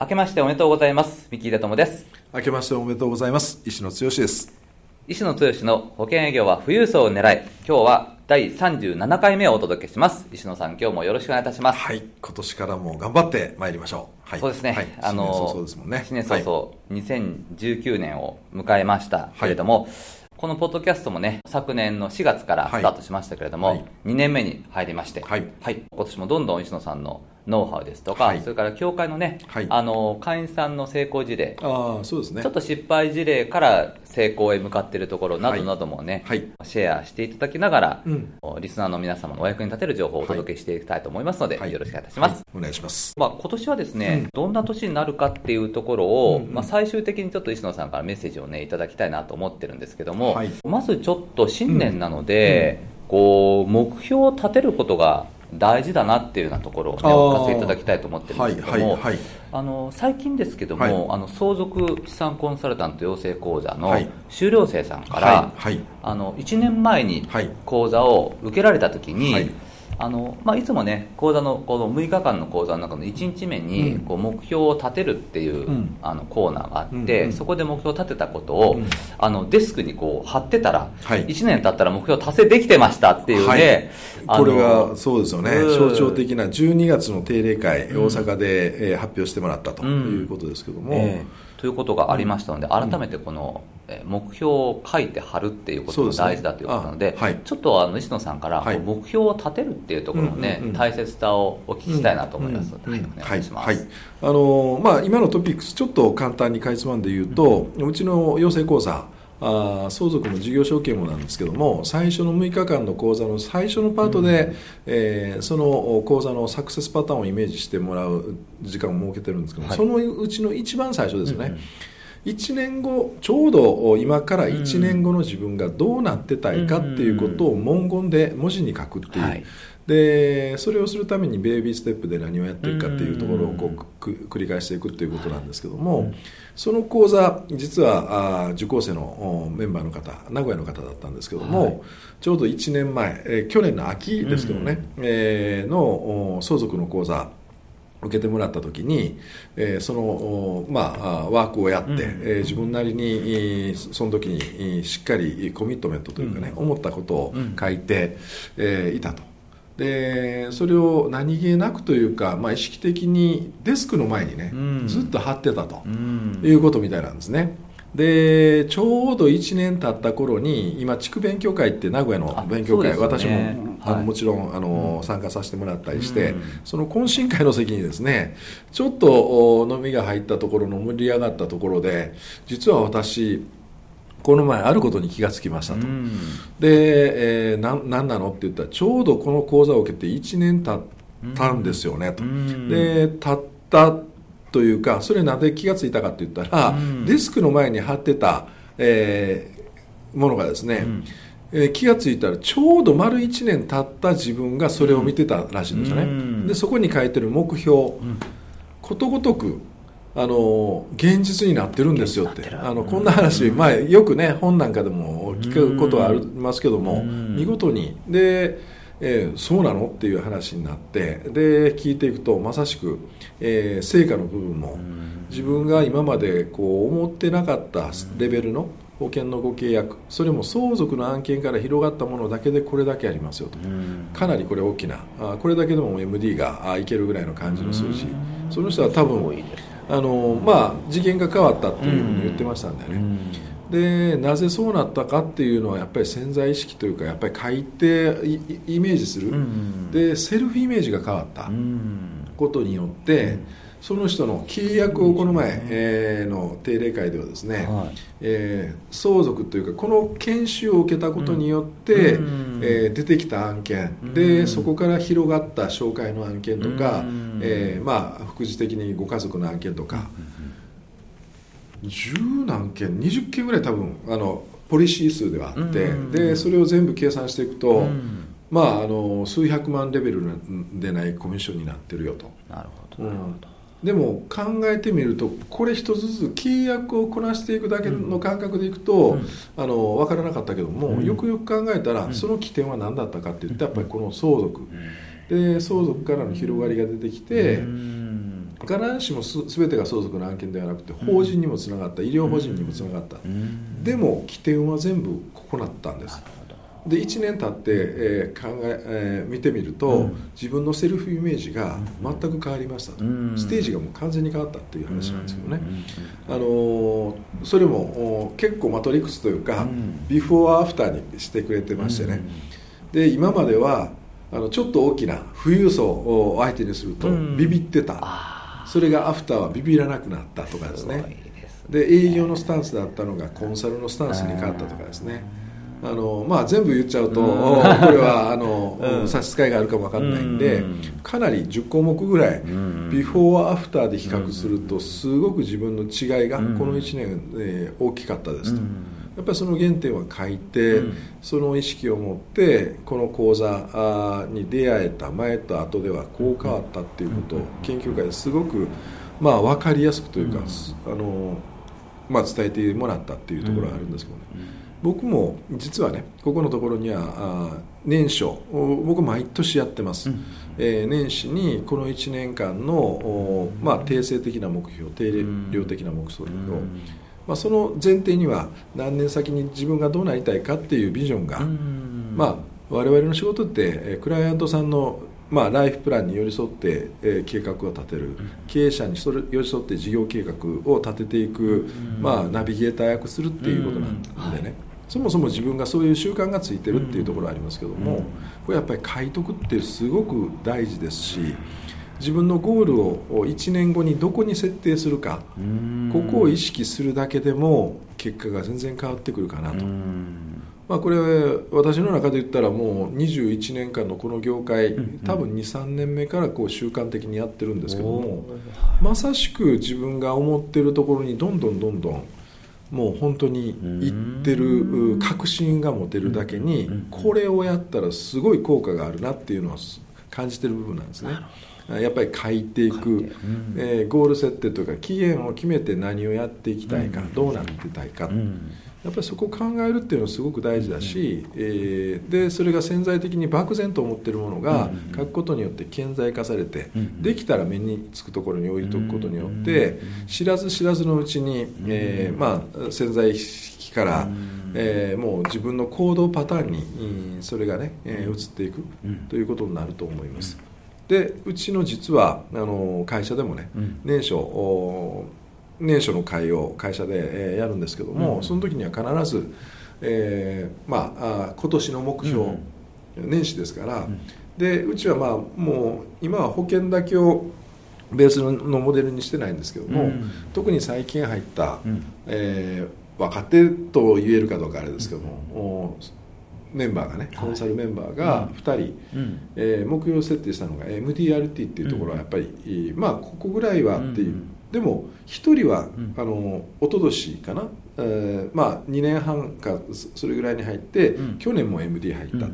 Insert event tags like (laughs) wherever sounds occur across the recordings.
明けましておめでとうございます。三木秀友です。明けましておめでとうございます。石野剛です。石野剛の保険営業は富裕層を狙い今日は第37回目をお届けします。石野さん今日もよろしくお願いいたします。はい今年からも頑張ってまいりましょう、はい、そうですね、はい、あの新年早々ですもんね。新年早々、はい、2019年を迎えましたけれども、はい。このポッドキャストもね、昨年の4月からスタートしましたけれども、はい、2年目に入りまして、はい、はい、今年もどんどん石野さんのノウハウですとか、はい、それから協会のね、はい、あの会員さんの成功事例。あそうです、ね、ちょっと失敗事例から成功へ向かっているところなどなどもね、はい、シェアしていただきながら、うん、リスナーの皆様のお役に立てる情報をお届けしていきたいと思いますので、よろしくお願いいたします、お願いします、まあ、今年はですね、うん、どんな年になるかっていうところを、うんうん、まあ、最終的にちょっと石野さんからメッセージをねいただきたいなと思ってるんですけども、まずちょっと新年なので、こう目標を立てることが大事だなっていうようなところを、ね、お聞かせいただきたいと思ってるんですけども、はいはいはい、あの最近ですけども、はい、あの相続資産コンサルタント養成講座の修了生さんから、はい、あの1年前に講座を受けられた時に、あのまあ、いつもね講座のこの6日間の講座の中の1日目にこう目標を立てるっていう、うん、あのコーナーがあって、うん、そこで目標を立てたことを、うん、あのデスクにこう貼ってたら、はい、1年経ったら目標達成できてましたっていうね、はい、これがそうですよね。象徴的な12月の定例会、大阪で、えー、発表してもらったということですけども。えーということがありましたので、改めてこの目標を書いて貼るっていうことが大事だということなので、ねはい、ちょっとあの石野さんから目標を立てるっていうところのね、大切さをお聞きしたいなと思いますので、お願いします。はい、あのまあ今のトピックスちょっと簡単にかいつまんで言うと、うちの養成講座あ相続の事業承継もなんですけども最初の6日間の講座の最初のパートで、うん、えー、その講座のサクセスパターンをイメージしてもらう時間を設けてるんですけども、はい、そのうちの一番最初ですね、うんうん1年後ちょうど今から1年後の自分がどうなってたいかっていうことを文言で文字に書くっていう、はい、でそれをするためにベイビーステップで何をやっていくかっていうところをこう繰り返していくっていうことなんですけども、はい、その講座実はあ受講生のメンバーの方名古屋の方だったんですけども、はい、ちょうど1年前、えー、去年の秋ですけどね、えー、の相続の講座受けてもらった時に、えー、その、まあ、ワークをやって、うん、えー、自分なりにその時にしっかりコミットメントというかね、うん、思ったことを書いて、うん、えー、いたと。でそれを何気なくというか、まあ、意識的にデスクの前にね、ずっと貼ってたと、いうことみたいなんですね。でちょうど1年経った頃に今地区勉強会って名古屋の勉強会、ね、私も、あの、はい、もちろんあの、うん、参加させてもらったりして、うん、その懇親会の席にですねちょっと飲みが入ったところの盛り上がったところで実は私この前あることに気がつきましたと、うん、で、えー、な何なのって言ったらちょうどこの講座を受けて1年経ったんですよねと、で経ったというかそれなんで気が付いたかって言ったら、うん、デスクの前に貼ってた、えー、ものがですね、うん、えー、気が付いたらちょうど丸1年経った自分がそれを見てたらしいんですよね、うん、でそこに書いてる目標、ことごとくあの現実になってるんですよって。あのこんな話、まあ、よくね本なんかでも聞くことはありますけども、見事に。でえー、そうなの？っていう話になってで聞いていくとまさしく、えー、成果の部分も自分が今までこう思ってなかったレベルの保険のご契約それも相続の案件から広がったものだけでこれだけありますよと。かなりこれ大きなあこれだけでも MD がいけるぐらいの感じの数字。その人は多分あの、まあ、次元が変わったっていうふうに言ってましたんでね。でなぜそうなったかっていうのはやっぱり潜在意識というかやっぱり書いてイメージする、うん、でセルフイメージが変わった。ことによって、その人の契約をこの前、えー、の定例会ではですね、はい、えー、相続というかこの研修を受けたことによって、うん、えー、出てきた案件、うん、でそこから広がった紹介の案件とか、うん、えー、まあ、副次的にご家族の案件とか、十何件20件ぐらい多分あのポリシー数ではあって、でそれを全部計算していくと、まあ、あの数百万レベルでないコミッションになってるよと。なるほどなるほど。でも考えてみるとこれ一つずつ契約をこなしていくだけの感覚でいくと、うん、あの分からなかったけども、うん、よくよく考えたら、その起点は何だったかっていったらやっぱりこの相続、で相続からの広がりが出てきて、必ずしもす全てが相続の案件ではなくて法人にもつながった医療法人にもつながった、でも起点は全部ここなったんです。で1年経って、えー、考ええー、見てみると、うん、自分のセルフイメージが全く変わりました。と、うん、ステージがもう完全に変わったっていう話なんですけどね、うん、あのー、それも結構マトリックスというか、ビフォーアフターにしてくれてましてね、で今まではあのちょっと大きな富裕層を相手にするとビビってた、それがアフターはビビらなくなったとかですね。で営業のスタンスだったのがコンサルのスタンスに変わったとかですね、あのまあ、全部言っちゃうと、これはあの、うん、差し支えがあるかも分かんないんで、かなり10項目ぐらい、ビフォーアフターで比較すると、すごく自分の違いがこの1年、えー、大きかったですと。やっぱりその原点は書いて、その意識を持ってこの講座に出会えた前と後ではこう変わったっていうことを研究会ですごく、まあ、分かりやすくというか、あのまあ、伝えてもらったっていうところがあるんですけどね。僕も実はねここのところには年初僕毎年やってます、うん、えー、年始にこの1年間の、まあ、定性的な目標定量的な目標を、まあ、その前提には何年先に自分がどうなりたいかっていうビジョンが、まあ、我々の仕事ってクライアントさんのまあ、ライフプランに寄り添って、えー、計画を立てる。経営者に寄り添って事業計画を立てていく、まあ、ナビゲーター役するっていうことなんでね、そもそも自分がそういう習慣がついてるっていうところありますけども、これやっぱり書いとくってすごく大事ですし自分のゴールを1年後にどこに設定するかここを意識するだけでも結果が全然変わってくるかなと。まあ、これ私の中で言ったらもう21年間のこの業界多分23年目からこう習慣的にやってるんですけどもまさしく自分が思ってるところにどんどんどんどんもう本当に言ってる確信が持てるだけにこれをやったらすごい効果があるなっていうのは感じてる部分なんですね。やっぱり書いていく、えー、ゴール設定とか期限を決めて何をやっていきたいか、どうなってたいか、やっぱりそこを考えるっていうのはすごく大事だし、えー、でそれが潜在的に漠然と思ってるものが書くことによって顕在化されて、できたら目につくところに置いとくことによって、知らず知らずのうちに、えー、まあ、潜在意識から、えー、もう自分の行動パターンにそれがね、えー、移っていくということになると思います。でうちの実はあの会社でもね、年初年初の会を会社で、えやるんですけども、うん、その時には必ず、えー、まああ今年の目標、うん、年始ですから、うん、でうちはまあもう今は保険だけをベースのモデルにしてないんですけども、特に最近入った、うん、えー、若手と言えるかどうかあれですけども、メンバーがねコンサルメンバーが2人、うん、えー、目標設定したのが MDRT っていうところはやっぱり、まあここぐらいはっていう。でも1人は、うん、あの一昨年かな、えー、まあ2年半かそれぐらいに入って、うん、去年も MD 入ったと、うん、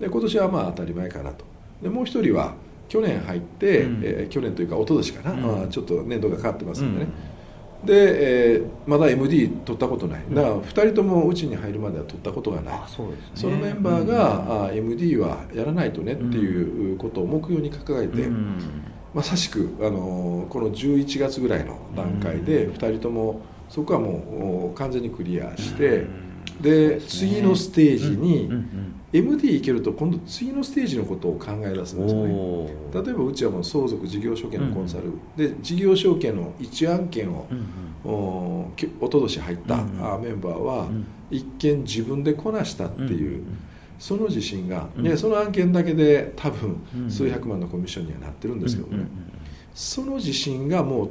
で今年はまあ当たり前かなと。でもう1人は去年入って、うん、えー、去年というか一昨年かな、まあ、ちょっと年度がかかってますんでね、で、えー、まだ MD 取ったことない。だから2人ともうちに入るまでは取ったことがない。そ、ね,、のメンバーが、うん、あ MD はやらないとねっていうことを目標に掲げて、うん。まさしくあのこの11月ぐらいの段階で2人ともそこはもう完全にクリアして、で次のステージに MD いけると今度次のステージのことを考え出すんですよね。例えばうちはもう相続事業承継のコンサル、で事業承継の1案件を、おおととし入ったメンバーは一見自分でこなしたっていう。その自信が、うん、その案件だけで多分数百万のコミッションにはなってるんですけどね、その自信がもう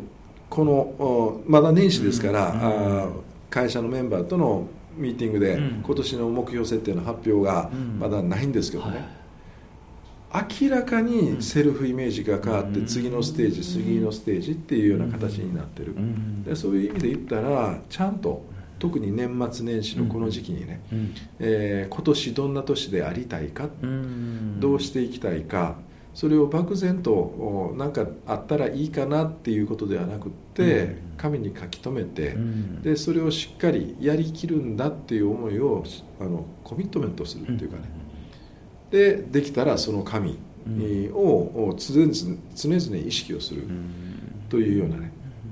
このまだ年始ですから、あ会社のメンバーとのミーティングで、今年の目標設定の発表がまだないんですけどね、明らかにセルフイメージが変わって次のステージ次のステージっていうような形になってる。でそういう意味で言ったらちゃんと特に年末年始のこの時期にね、えー、今年どんな年でありたいかどうしていきたいかそれを漠然と何かあったらいいかなっていうことではなくって紙に書き留めてでそれをしっかりやりきるんだっていう思いをあのコミットメントするっていうかね。でできたらその紙を常々常々意識をするというようなね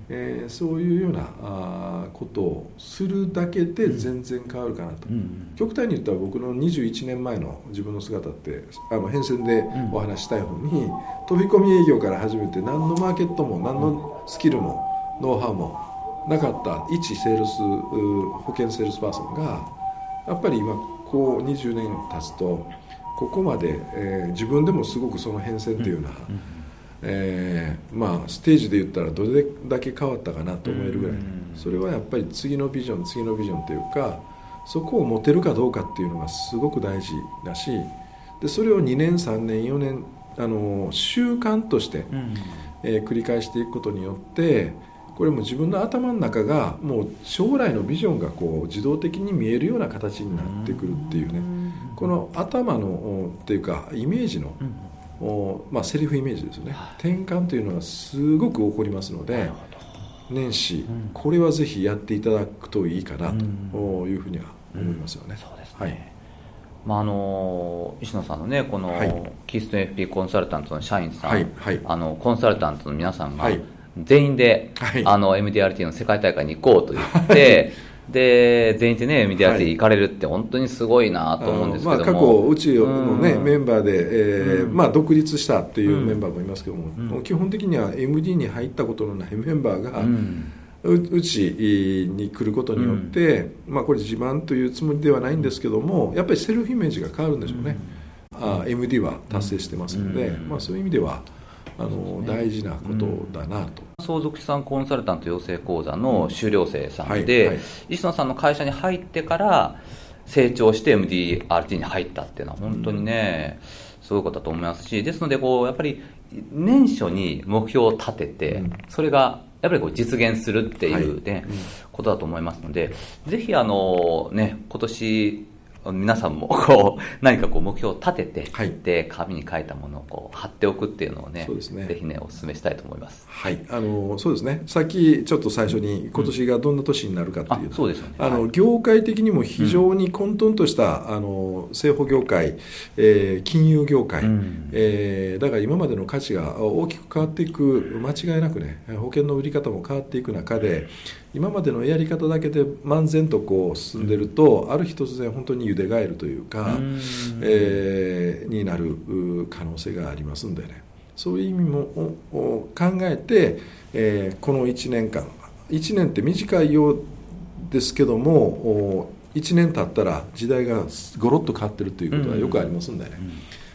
えー、そういうようなあことをするだけで全然変わるかなと、うん、極端に言ったら僕の21年前の自分の姿ってあの変遷でお話したい方に、飛び込み営業から始めて何のマーケットも何のスキルもノウハウもなかった一セールス保険セールスパーソンがやっぱり今こう20年経つとここまで、えー、自分でもすごくその変遷っていうような、うんえー、まあステージで言ったらどれだけ変わったかなと思えるぐらい、それはやっぱり次のビジョン次のビジョンというかそこを持てるかどうかっていうのがすごく大事だしでそれを2年3年4年あの習慣として、えー、繰り返していくことによってこれも自分の頭の中がもう将来のビジョンがこう自動的に見えるような形になってくるっていうね。この頭のっていうかイメージのまあ、セリフイメージですよね、はい、転換というのはすごく起こりますので年始、うん、これはぜひやっていただくといいかなというふうには思いますよね。そうですね、はい。まあ、あの石野さんのねこの、はい、キースト FP コンサルタントの社員さん、はいはい、あのコンサルタントの皆さんが、全員で、はい、あの MDRT の世界大会に行こうと言ってで全員でねメディアティ行かれるって本当にすごいなと思うんですけども、まあ、過去うちのね、うん、メンバーで、えー、うん、まあ、独立したっていうメンバーもいますけども、うん、基本的には MD に入ったことのないメンバーが、うちに来ることによって、まあ、これ自慢というつもりではないんですけどもやっぱりセルフイメージが変わるんでしょうね、あ MD は達成してますので、まあ、そういう意味ではあの大事なことだなと、相続資産コンサルタント養成講座の修了生さんで、はいはい、石野さんの会社に入ってから成長して MDRT に入ったっていうのは本当にね、すごいことだと思いますしですのでこうやっぱり年初に目標を立てて、それがやっぱりこう実現するっていうね、はい、ことだと思いますので、ぜひあのね、今年皆さんも (laughs) こう何かこう目標を立てて、はい、で紙に書いたものをこう貼っておくっていうのをねそうですね。ぜひねお勧めしたいと思います。はい。あのそうですね。さっきちょっと最初に今年がどんな年になるかっていう、うん、そうですよね。あの、業界的にも非常に混沌とした、うん、あの生保業界、えー、金融業界、うん、えー、だから今までの価値が大きく変わっていく間違いなくね保険の売り方も変わっていく中で今までのやり方だけで漫然とこう進んでると、ある日突然本当にゆでガエルというか、えー、になる可能性がありますんでね。そういう意味も考えて、えー、この1年間1年って短いようですけども1年経ったら時代がごろっと変わってるということはよくありますんでね、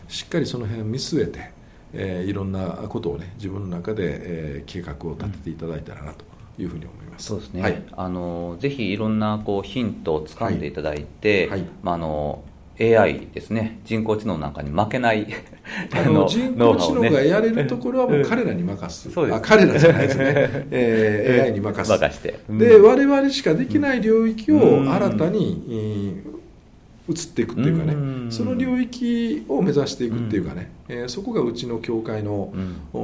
しっかりその辺見据えて、えー、いろんなことをね自分の中で、えー、計画を立てていただいたらなというふうに思います。そうですね。はい、あのぜひいろんなこうヒントを掴んでいただいて、はい、まああの AI ですね。人工知能なんかに負けない (laughs) あの人工知能がやれるところはもう彼らに任す、そうです。あ彼らじゃないですね、(laughs) えー、AI に任す。任して、うん、で我々しかできない領域を新たに、移っていくっていうかね、その領域を目指していくっていうかね、えー、そこがうちの協会の、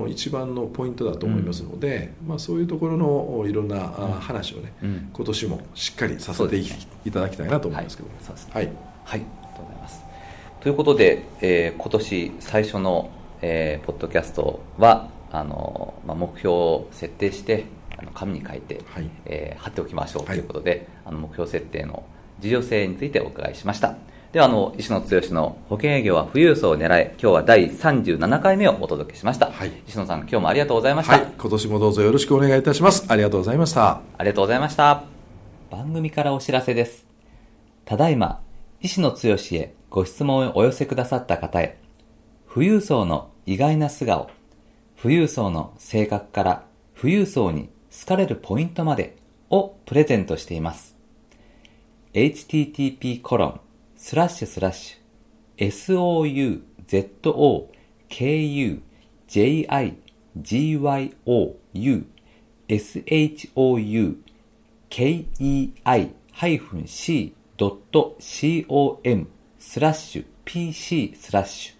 一番のポイントだと思いますので、まあ、そういうところのいろんな話をね、今年もしっかりさせていただきたいなと思いますけども、はい、はい、ありがとうございます。ということで、えー、今年最初の、えー、ポッドキャストはあの、まあ、目標を設定してあの紙に書いて、はい、えー、貼っておきましょうということで、はい、あの目標設定の事業性についてお伺いしました。では、あの、石野剛の保険営業は富裕層を狙い、今日は第37回目をお届けしました。はい、石野さん、今日もありがとうございました。はい、今年もどうぞよろしくお願いいたします。ありがとうございました。ありがとうございました。番組からお知らせです。ただいま、石野剛へご質問をお寄せくださった方へ、富裕層の意外な素顔、富裕層の性格から富裕層に好かれるポイントまでをプレゼントしています。Http コロンスラッシュスラッシュ s-o-u-z-o-k-u-j-g-y-o-u s-h-o-u-k-e-i-c.com スラッシュ pc スラッシ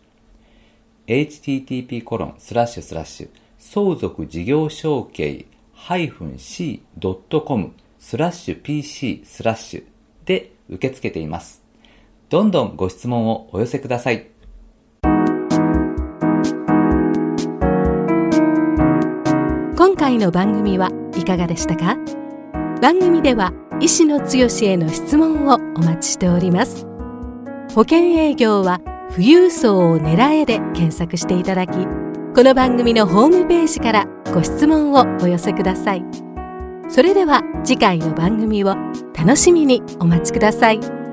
ュ http コロンスラッシュスラッシュ相続事業承継 -c.com スラッシュ pc スラッシュで受け付けています。どんどんご質問をお寄せください。今回の番組はいかがでしたか？番組では医師の強への質問をお待ちしております保険営業は富裕層を狙えで検索していただきこの番組のホームページからご質問をお寄せくださいそれでは次回の番組を楽しみにお待ちください。